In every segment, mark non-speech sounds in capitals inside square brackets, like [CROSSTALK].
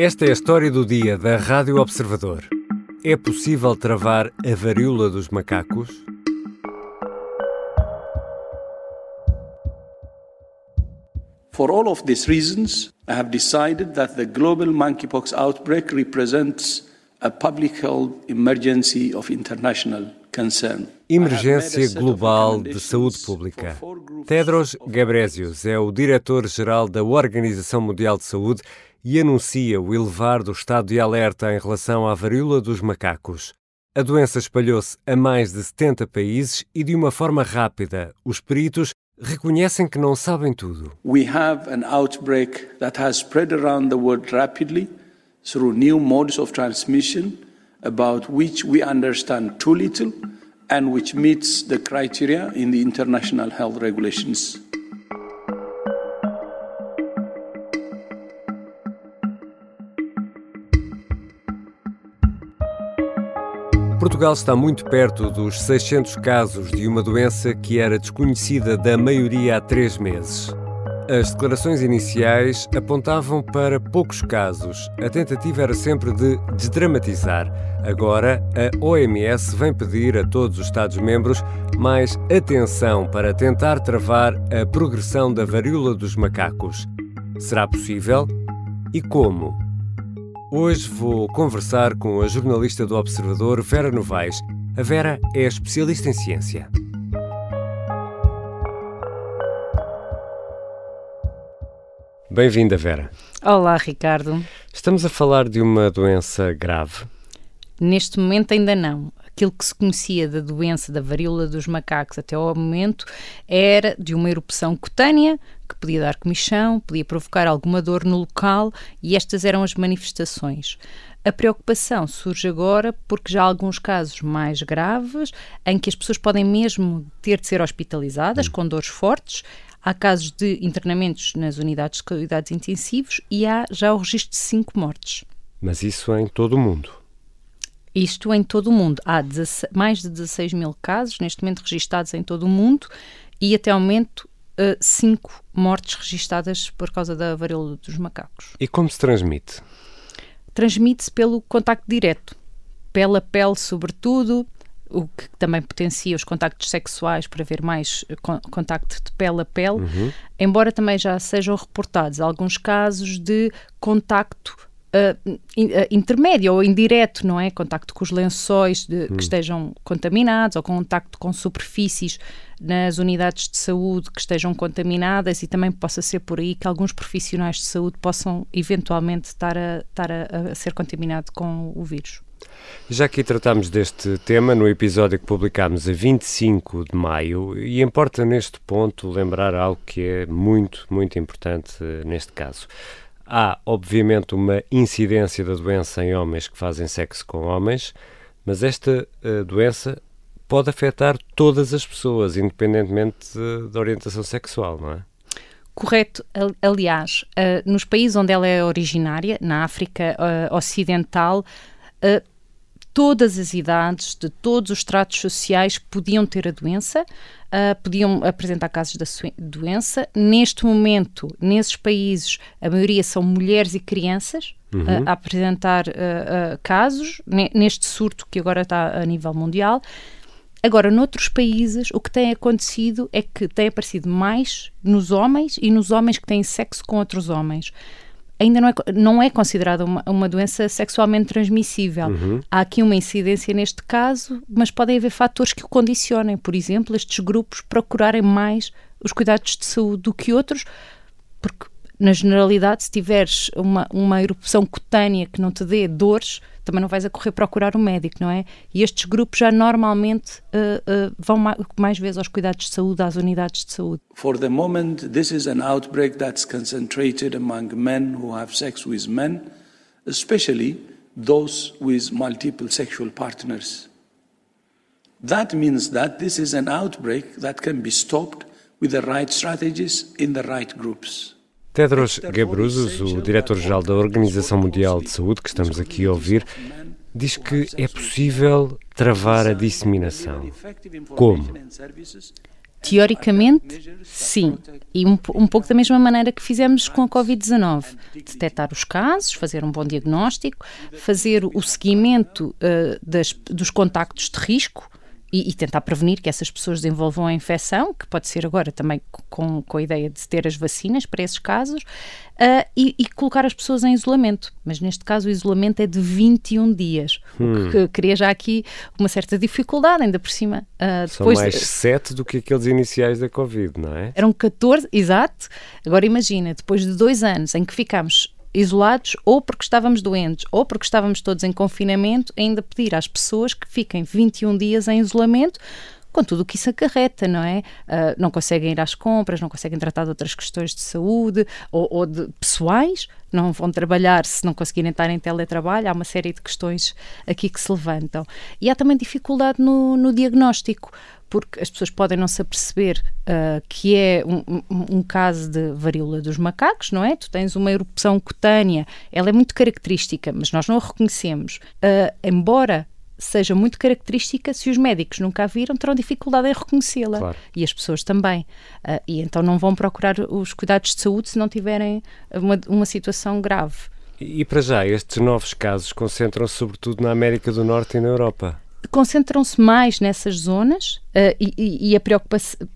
Esta é a história do dia da Rádio Observador. É possível travar a varíola dos macacos? For all of these reasons, I have decided that the global monkeypox outbreak represents a public health emergency of international concern. Emergência Global de Saúde Pública. Tedros Ghebreyesus é o diretor-geral da Organização Mundial de Saúde e anuncia o elevar do estado de alerta em relação à varíola dos macacos. A doença espalhou-se a mais de 70 países e de uma forma rápida. Os peritos reconhecem que não sabem tudo. We have an outbreak that has spread around the world rapidly through new modes of transmission about which we understand too little and which meets the criteria in the international health regulations. Portugal está muito perto dos 600 casos de uma doença que era desconhecida da maioria há três meses. As declarações iniciais apontavam para poucos casos. A tentativa era sempre de desdramatizar. Agora, a OMS vem pedir a todos os Estados-membros mais atenção para tentar travar a progressão da varíola dos macacos. Será possível? E como? Hoje vou conversar com a jornalista do Observador, Vera Novaes. A Vera é especialista em ciência. Bem-vinda, Vera. Olá, Ricardo. Estamos a falar de uma doença grave? Neste momento ainda não. Aquilo que se conhecia da doença da varíola dos macacos até ao momento era de uma erupção cutânea que podia dar comichão, podia provocar alguma dor no local e estas eram as manifestações. A preocupação surge agora porque já há alguns casos mais graves em que as pessoas podem mesmo ter de ser hospitalizadas hum. com dores fortes. Há casos de internamentos nas unidades de cuidados intensivos e há já o registro de cinco mortes. Mas isso em todo o mundo? Isto em todo o mundo. Há mais de 16 mil casos neste momento registados em todo o mundo e até ao momento uh, cinco mortes registadas por causa da varíola dos macacos. E como se transmite? Transmite-se pelo contacto direto, pele a pele, sobretudo, o que também potencia os contactos sexuais para haver mais eh, contacto de pele a pele, uhum. embora também já sejam reportados alguns casos de contacto uh, intermédio ou indireto, não é? Contacto com os lençóis de, hum. que estejam contaminados ou contacto com superfícies nas unidades de saúde que estejam contaminadas e também possa ser por aí que alguns profissionais de saúde possam eventualmente estar a, estar a, a ser contaminados com o vírus. Já aqui tratamos deste tema no episódio que publicámos a 25 de maio e importa neste ponto lembrar algo que é muito, muito importante neste caso. Há, obviamente, uma incidência da doença em homens que fazem sexo com homens, mas esta uh, doença pode afetar todas as pessoas, independentemente da orientação sexual, não é? Correto. Aliás, uh, nos países onde ela é originária, na África uh, Ocidental, todas as idades, de todos os tratos sociais podiam ter a doença, uh, podiam apresentar casos da doença. Neste momento, nesses países, a maioria são mulheres e crianças uhum. uh, a apresentar uh, casos, neste surto que agora está a nível mundial. Agora, noutros países, o que tem acontecido é que tem aparecido mais nos homens e nos homens que têm sexo com outros homens ainda não é, não é considerada uma, uma doença sexualmente transmissível. Uhum. Há aqui uma incidência neste caso, mas podem haver fatores que o condicionem. Por exemplo, estes grupos procurarem mais os cuidados de saúde do que outros, porque na generalidade, se tiveres uma, uma erupção cutânea que não te dê dores, também não vais a correr procurar um médico, não é? E estes grupos já normalmente uh, uh, vão mais, mais vezes aos cuidados de saúde, às unidades de saúde. For the moment, this is an outbreak that's concentrated among men who have sex with men, especially those with multiple sexual partners. That means that this is an outbreak that can be stopped with the right strategies in the right groups. Tedros Ghebreyesus, o diretor-geral da Organização Mundial de Saúde, que estamos aqui a ouvir, diz que é possível travar a disseminação. Como? Teoricamente, sim. E um, um, pouco da mesma maneira que fizemos com a Covid-19. Detectar os casos, fazer um bom diagnóstico, fazer o seguimento uh, das, dos contactos de risco, e, e, tentar prevenir que essas pessoas desenvolvam a infecção, que pode ser agora também com, com a ideia de ter as vacinas para esses casos, uh, e, e, colocar as pessoas em isolamento. Mas neste caso o isolamento é de 21 dias, hum. o que cria já aqui uma certa dificuldade, ainda por cima. Uh, depois São mais de... 7 do que aqueles iniciais da Covid, não é? Eram 14, exato. Agora imagina, depois de dois anos em que ficámos isolados ou porque estávamos doentes ou porque estávamos todos em confinamento, ainda pedir às pessoas que fiquem 21 dias em isolamento com tudo o que isso acarreta, não é? Uh, não conseguem ir às compras, não conseguem tratar de outras questões de saúde ou, ou, de pessoais, não vão trabalhar se não conseguirem estar em teletrabalho. Há uma série de questões aqui que se levantam. E há também dificuldade no, no diagnóstico porque as pessoas podem não se aperceber uh, que é um, um, um, caso de varíola dos macacos, não é? Tu tens uma erupção cutânea, ela é muito característica, mas nós não a reconhecemos. Uh, embora seja muito característica, se os médicos nunca a viram, terão dificuldade em reconhecê-la. Claro. E as pessoas também. Uh, e então não vão procurar os cuidados de saúde se não tiverem uma, uma situação grave. E, e para já, estes novos casos concentram-se sobretudo na América do Norte e na Europa? Concentram-se mais nessas zonas uh, e, e, a preocupação.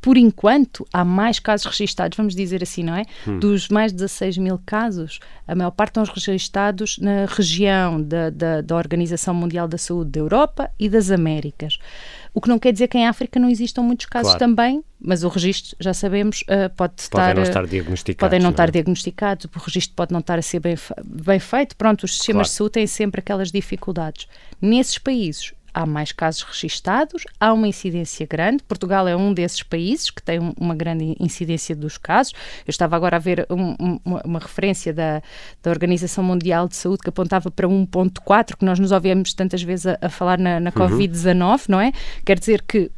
Por enquanto, há mais casos registados, vamos dizer assim, não é? Hum. Dos mais de 16 mil casos, a maior parte estão registados na região da, da, da Organização Mundial da Saúde da Europa e das Américas. O que não quer dizer que em África não existam muitos casos claro. também, mas o registro, já sabemos, uh, pode estar... Podem não estar diagnosticados. Podem não, não é? estar diagnosticados, o registro pode não estar a ser bem, bem feito. Pronto, os sistemas claro. de saúde têm sempre aquelas dificuldades. Nesses países, há mais casos registados, há uma incidência grande. Portugal é um desses países que tem uma grande incidência dos casos. Eu estava agora a ver um, uma, uma, referência da, da Organização Mundial de Saúde que apontava para 1.4, que nós nos ouvimos tantas vezes a, a falar na, na uhum. Covid-19, não é? Quer dizer que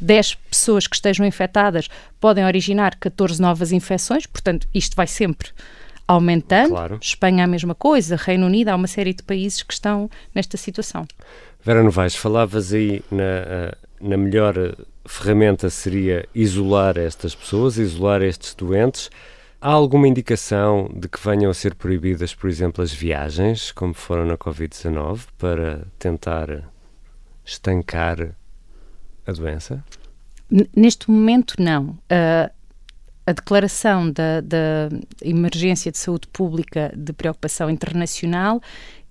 10 pessoas que estejam infectadas podem originar 14 novas infecções, portanto, isto vai sempre aumentando. Claro. Espanha a mesma coisa, Reino Unido, há uma série de países que estão nesta situação. Vera Novaes, falavas aí na, eh, na melhor ferramenta seria isolar estas pessoas, isolar estes doentes. Há alguma indicação de que venham a ser proibidas, por exemplo, as viagens, como foram na Covid-19, para tentar estancar a doença? Neste momento, não. Uh, a declaração da, da, emergência de saúde pública de preocupação internacional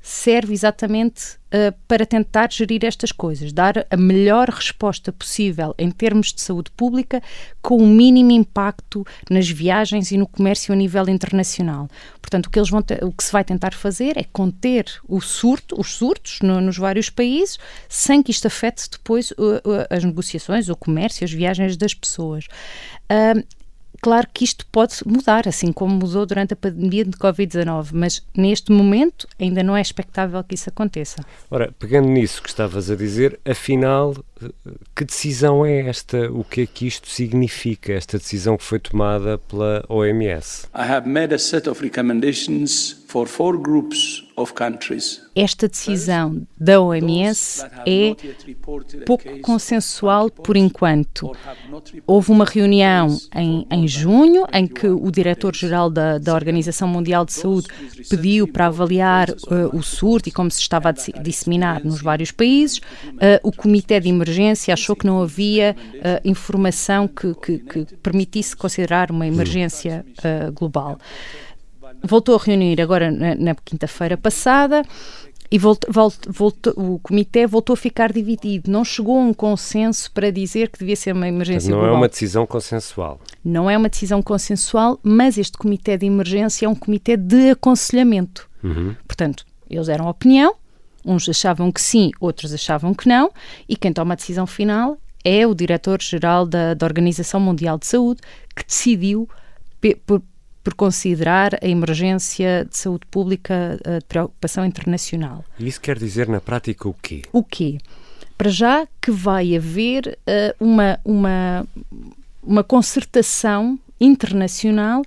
serve exatamente uh, para tentar gerir estas coisas, dar a melhor resposta possível em termos de saúde pública, com o mínimo impacto nas viagens e no comércio a nível internacional. Portanto, o que, eles vão o que se vai tentar fazer é conter o surto, os surtos no, nos vários países, sem que isto afete depois uh, uh, as negociações, o comércio, as viagens das pessoas. Claro que isto pode mudar, assim como mudou durante a pandemia de Covid-19, mas neste momento ainda não é expectável que isso aconteça. Ora, pegando nisso que estavas a dizer, afinal, que decisão é esta? O que é que isto significa, esta decisão que foi tomada pela OMS? I have made a set of recommendations esta decisão da OMS é pouco consensual por enquanto. Houve uma reunião em, em junho em que o diretor-geral da, da, Organização Mundial de Saúde pediu para avaliar uh, o surto e como se estava a disseminar nos vários países. Uh, o Comitê de Emergência achou que não havia uh, informação que, que, que, permitisse considerar uma emergência global voltou a reunir agora na, na quinta-feira passada e voltou, voltou, o comitê voltou a ficar dividido. Não chegou a um consenso para dizer que devia ser uma emergência Não global. é uma decisão consensual. Não é uma decisão consensual, mas este comitê de emergência é um comitê de aconselhamento. Uhum. Portanto, eles deram opinião, uns achavam que sim, outros achavam que não, e quem toma a decisão final é o diretor-geral da, da Organização Mundial de Saúde, que decidiu por por considerar a emergência de saúde pública de preocupação internacional. E isso quer dizer na prática o quê? O quê? Para já que vai haver uh, uma, uma, uma concertação internacional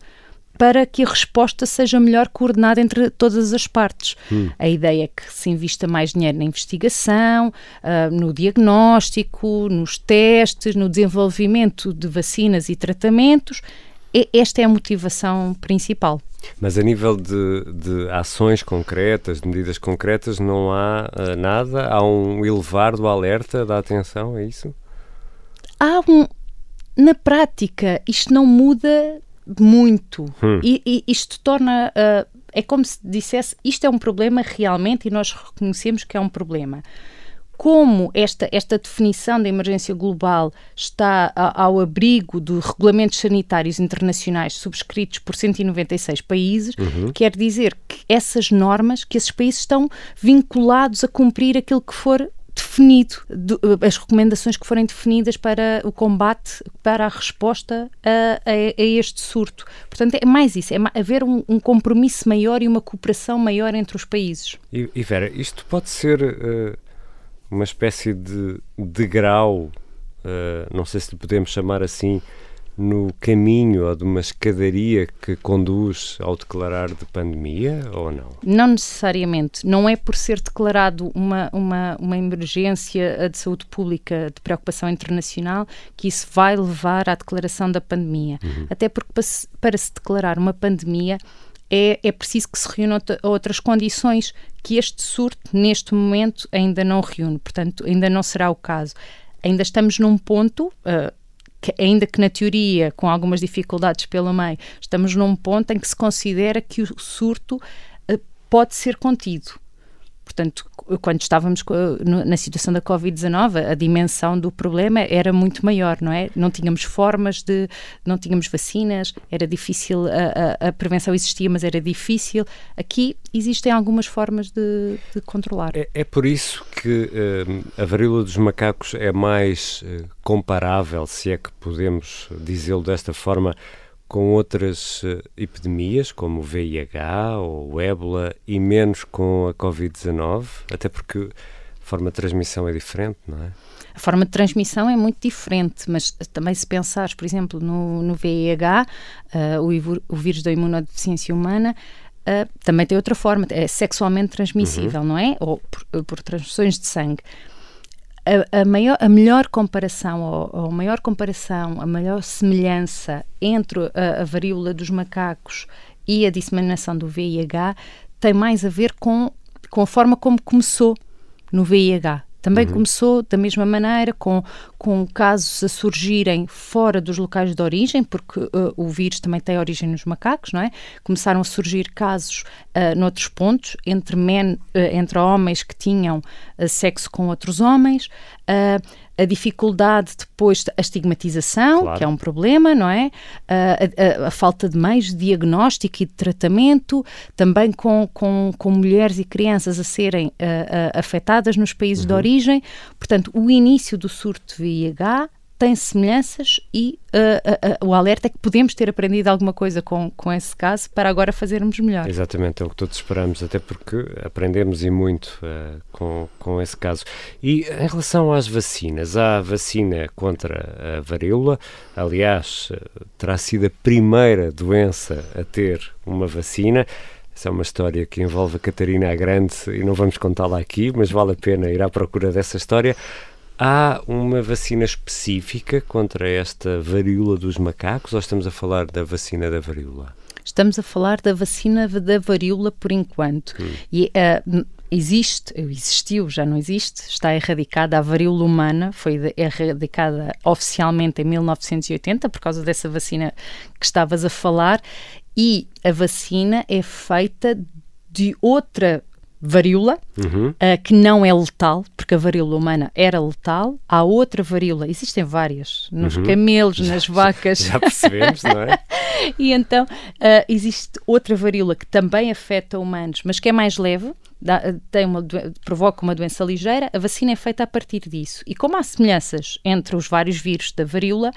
para que a resposta seja melhor coordenada entre todas as partes. Hum. A ideia é que se invista mais dinheiro na investigação, uh, no diagnóstico, nos testes, no desenvolvimento de vacinas e tratamentos. Esta é a motivação principal. Mas a nível de, de ações concretas, de medidas concretas, não há uh, nada? Há um elevar do alerta, da atenção, é isso? Há um. Na prática, isto não muda muito. Hum. E, e, isto torna. Uh, é como se dissesse: isto é um problema realmente e nós reconhecemos que é um problema. Como esta, esta definição da emergência global está a, ao abrigo de regulamentos sanitários internacionais subscritos por 196 países, uhum. quer dizer que essas normas, que esses países estão vinculados a cumprir aquilo que for definido, as recomendações que forem definidas para o combate, para a resposta a, a, a este surto. Portanto, é mais isso, é haver um, um, compromisso maior e uma cooperação maior entre os países. E, e Vera, isto pode ser uh, uma espécie de degrau, uh, não sei se lhe podemos chamar assim, no caminho ou de uma escadaria que conduz ao declarar de pandemia ou não? Não necessariamente. Não é por ser declarado uma, uma, uma emergência de saúde pública de preocupação internacional que isso vai levar à declaração da pandemia. Uhum. Até porque para se, para se declarar uma pandemia é, é preciso que se reúnam outras condições que este surto, neste momento, ainda não reúne. Portanto, ainda não será o caso. Ainda estamos num ponto, uh, que, ainda que na teoria, com algumas dificuldades pelo meio, estamos num ponto em que se considera que o surto uh, pode ser contido. Portanto, quando estávamos na situação da Covid-19, a dimensão do problema era muito maior, não é? Não tínhamos formas de, não tínhamos vacinas, era difícil, a, a, a prevenção existia, mas era difícil. Aqui existem algumas formas de, de controlar. É, é, por isso que uh, a varíola dos macacos é mais uh, comparável, se é que podemos dizê-lo desta forma, com outras uh, epidemias, como o VIH ou o ébola, e menos com a Covid-19? Até porque a forma de transmissão é diferente, não é? A forma de transmissão é muito diferente, mas também se pensares, por exemplo, no, no VIH, uh, o, o vírus da imunodeficiência humana, Uh, também tem outra forma, é sexualmente transmissível, uhum. não é? Ou por, por transfusões de sangue a, a, maior, a melhor comparação, ou, ou a maior comparação, a maior semelhança entre a, a varíola dos macacos e a disseminação do VIH tem mais a ver com, com a forma como começou no VIH. Também uhum. começou da mesma maneira, com, com casos a surgirem fora dos locais de origem, porque uh, o vírus também tem origem nos macacos, não é? Começaram a surgir casos uh, noutros pontos, entre, men, uh, entre homens que tinham uh, sexo com outros homens. Uh, a dificuldade depois, a estigmatização, claro. que é um problema, não é? A, a, a, falta de meios de diagnóstico e de tratamento, também com, com, com mulheres e crianças a serem uh, uh, afetadas nos países uhum. de origem. Portanto, o início do surto de VIH tem semelhanças e uh, uh, uh, o alerta é que podemos ter aprendido alguma coisa com, com esse caso para agora fazermos melhor. Exatamente, é o que todos esperamos, até porque aprendemos e muito com, com esse caso. E em relação às vacinas, há a vacina contra a varíola, aliás, terá sido a primeira doença a ter uma vacina. Essa é uma história que envolve a Catarina a Grande e não vamos contá-la aqui, mas vale a pena ir à procura dessa história. Há uma vacina específica contra esta varíola dos macacos ou estamos a falar da vacina da varíola? Estamos a falar da vacina da varíola por enquanto. Hum. E uh, existe, existiu, já não existe, está erradicada a varíola humana, foi erradicada oficialmente em 1980 por causa dessa vacina que estavas a falar, e a vacina é feita de outra varíola, uhum. uh, que não é letal, porque a varíola humana era letal. Há outra varíola, existem várias, nos uhum. camelos, nas [LAUGHS] vacas. Já percebemos, não é? [LAUGHS] e então uh, existe outra varíola que também afeta humanos, mas que é mais leve, dá, tem uma, provoca uma doença ligeira. A vacina é feita a partir disso. E como há semelhanças entre os vários vírus da varíola,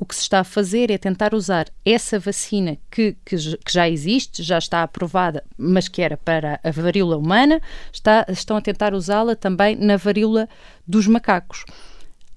o que se está a fazer é tentar usar essa vacina que, que, que, já existe, já está aprovada, mas que era para a varíola humana, está, estão a tentar usá-la também na varíola dos macacos.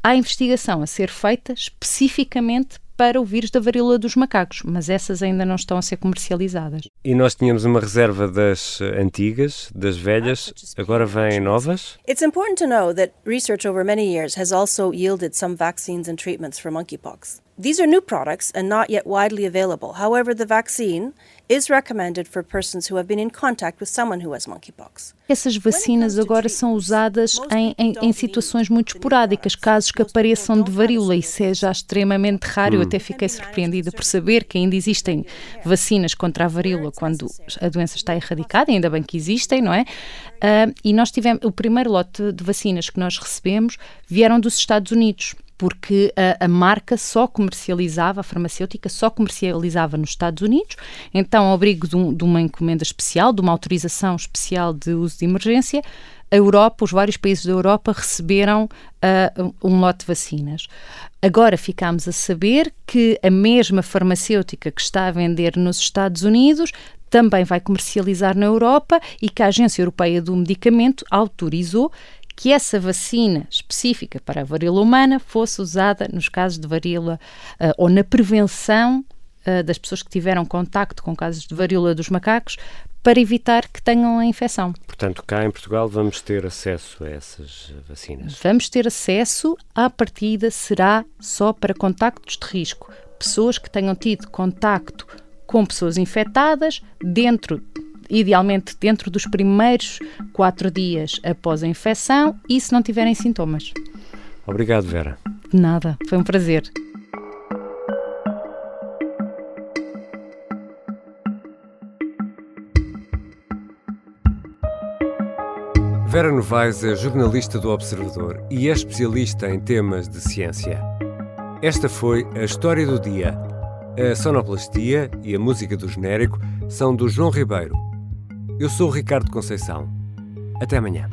Há investigação a ser feita especificamente para o vírus da varíola dos macacos, mas essas ainda não estão a ser comercializadas. E nós tínhamos uma reserva das antigas, das velhas, agora vêm novas? It's important to know that research over many years has also yielded some vaccines and treatments for monkeypox. These are new products and not yet widely available. However, the vaccine is recommended for persons who have been in contact with someone who has monkeypox. Essas vacinas agora são usadas em, em, em, situações muito esporádicas, casos que apareçam de varíola, e seja extremamente raro. Hum. Eu até fiquei surpreendida por saber que ainda existem vacinas contra a varíola quando a doença está erradicada, ainda bem que existem, não é? Uh, e nós tivemos, o primeiro lote de vacinas que nós recebemos vieram dos Estados Unidos porque a, a, marca só comercializava, a farmacêutica só comercializava nos Estados Unidos, então, ao abrigo de, um, de uma encomenda especial, de uma autorização especial de uso de emergência, a Europa, os vários países da Europa receberam uh, um lote de vacinas. Agora ficamos a saber que a mesma farmacêutica que está a vender nos Estados Unidos também vai comercializar na Europa e que a Agência Europeia do Medicamento autorizou que essa vacina específica para a varíola humana fosse usada nos casos de varíola uh, ou na prevenção uh, das pessoas que tiveram contacto com casos de varíola dos macacos para evitar que tenham a infecção. Portanto, cá em Portugal vamos ter acesso a essas vacinas? Vamos ter acesso, à partida será só para contactos de risco. Pessoas que tenham tido contacto com pessoas infectadas dentro idealmente dentro dos primeiros quatro dias após a infecção e se não tiverem sintomas. Obrigado, Vera. De nada, foi um prazer. Vera Novaes é jornalista do Observador e é especialista em temas de ciência. Esta foi a história do dia. A sonoplastia e a música do genérico são do João Ribeiro. Eu sou o Ricardo Conceição. Até amanhã.